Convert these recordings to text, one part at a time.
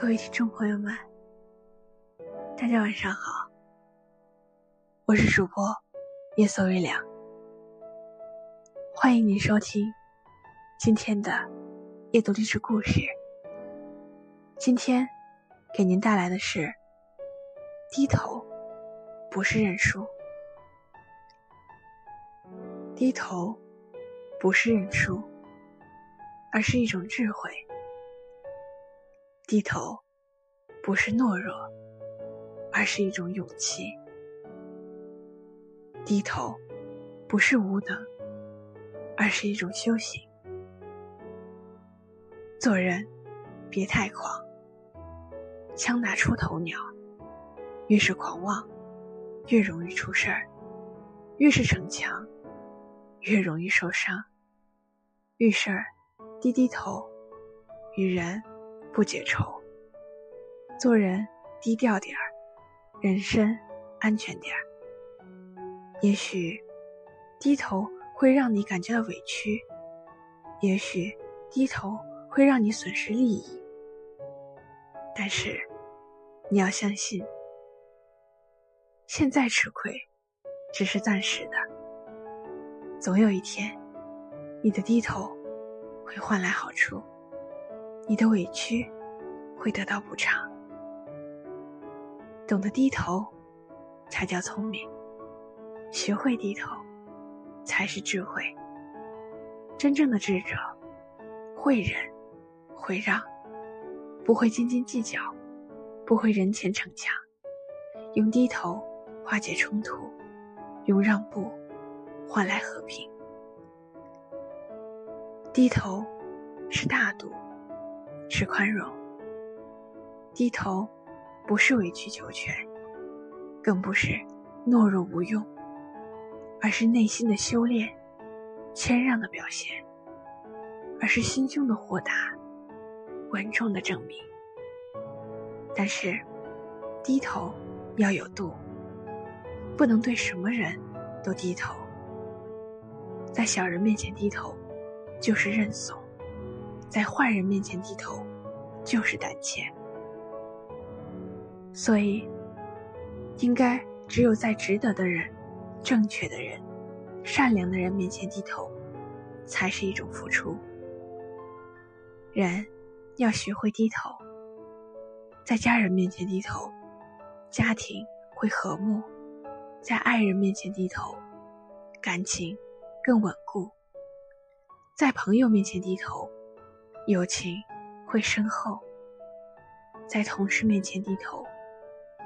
各位听众朋友们，大家晚上好，我是主播夜色微凉，欢迎您收听今天的夜读励志故事。今天给您带来的是：低头不是认输，低头不是认输，而是一种智慧。低头，不是懦弱，而是一种勇气；低头，不是无能，而是一种修行。做人，别太狂。枪打出头鸟，越是狂妄，越容易出事儿；越是逞强，越容易受伤。遇事儿，低低头；与人。不解愁，做人低调点儿，人生安全点儿。也许低头会让你感觉到委屈，也许低头会让你损失利益。但是你要相信，现在吃亏只是暂时的，总有一天，你的低头会换来好处。你的委屈会得到补偿，懂得低头才叫聪明，学会低头才是智慧。真正的智者会忍，会让，不会斤斤计较，不会人前逞强，用低头化解冲突，用让步换来和平。低头是大度。是宽容，低头不是委曲求全，更不是懦弱无用，而是内心的修炼，谦让的表现，而是心胸的豁达，稳重的证明。但是，低头要有度，不能对什么人都低头，在小人面前低头，就是认怂。在坏人面前低头，就是胆怯。所以，应该只有在值得的人、正确的人、善良的人面前低头，才是一种付出。人要学会低头，在家人面前低头，家庭会和睦；在爱人面前低头，感情更稳固；在朋友面前低头。友情会深厚，在同事面前低头，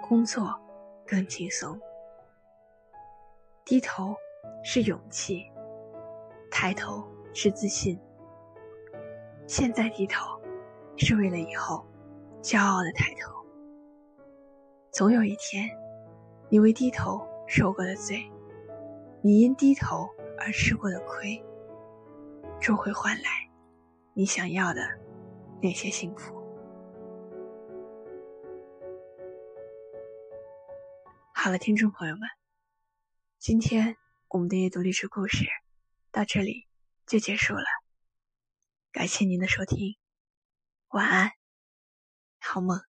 工作更轻松。低头是勇气，抬头是自信。现在低头，是为了以后骄傲的抬头。总有一天，你为低头受过的罪，你因低头而吃过的亏，终会换来。你想要的那些幸福。好了，听众朋友们，今天我们的阅读历史故事到这里就结束了。感谢您的收听，晚安，好梦。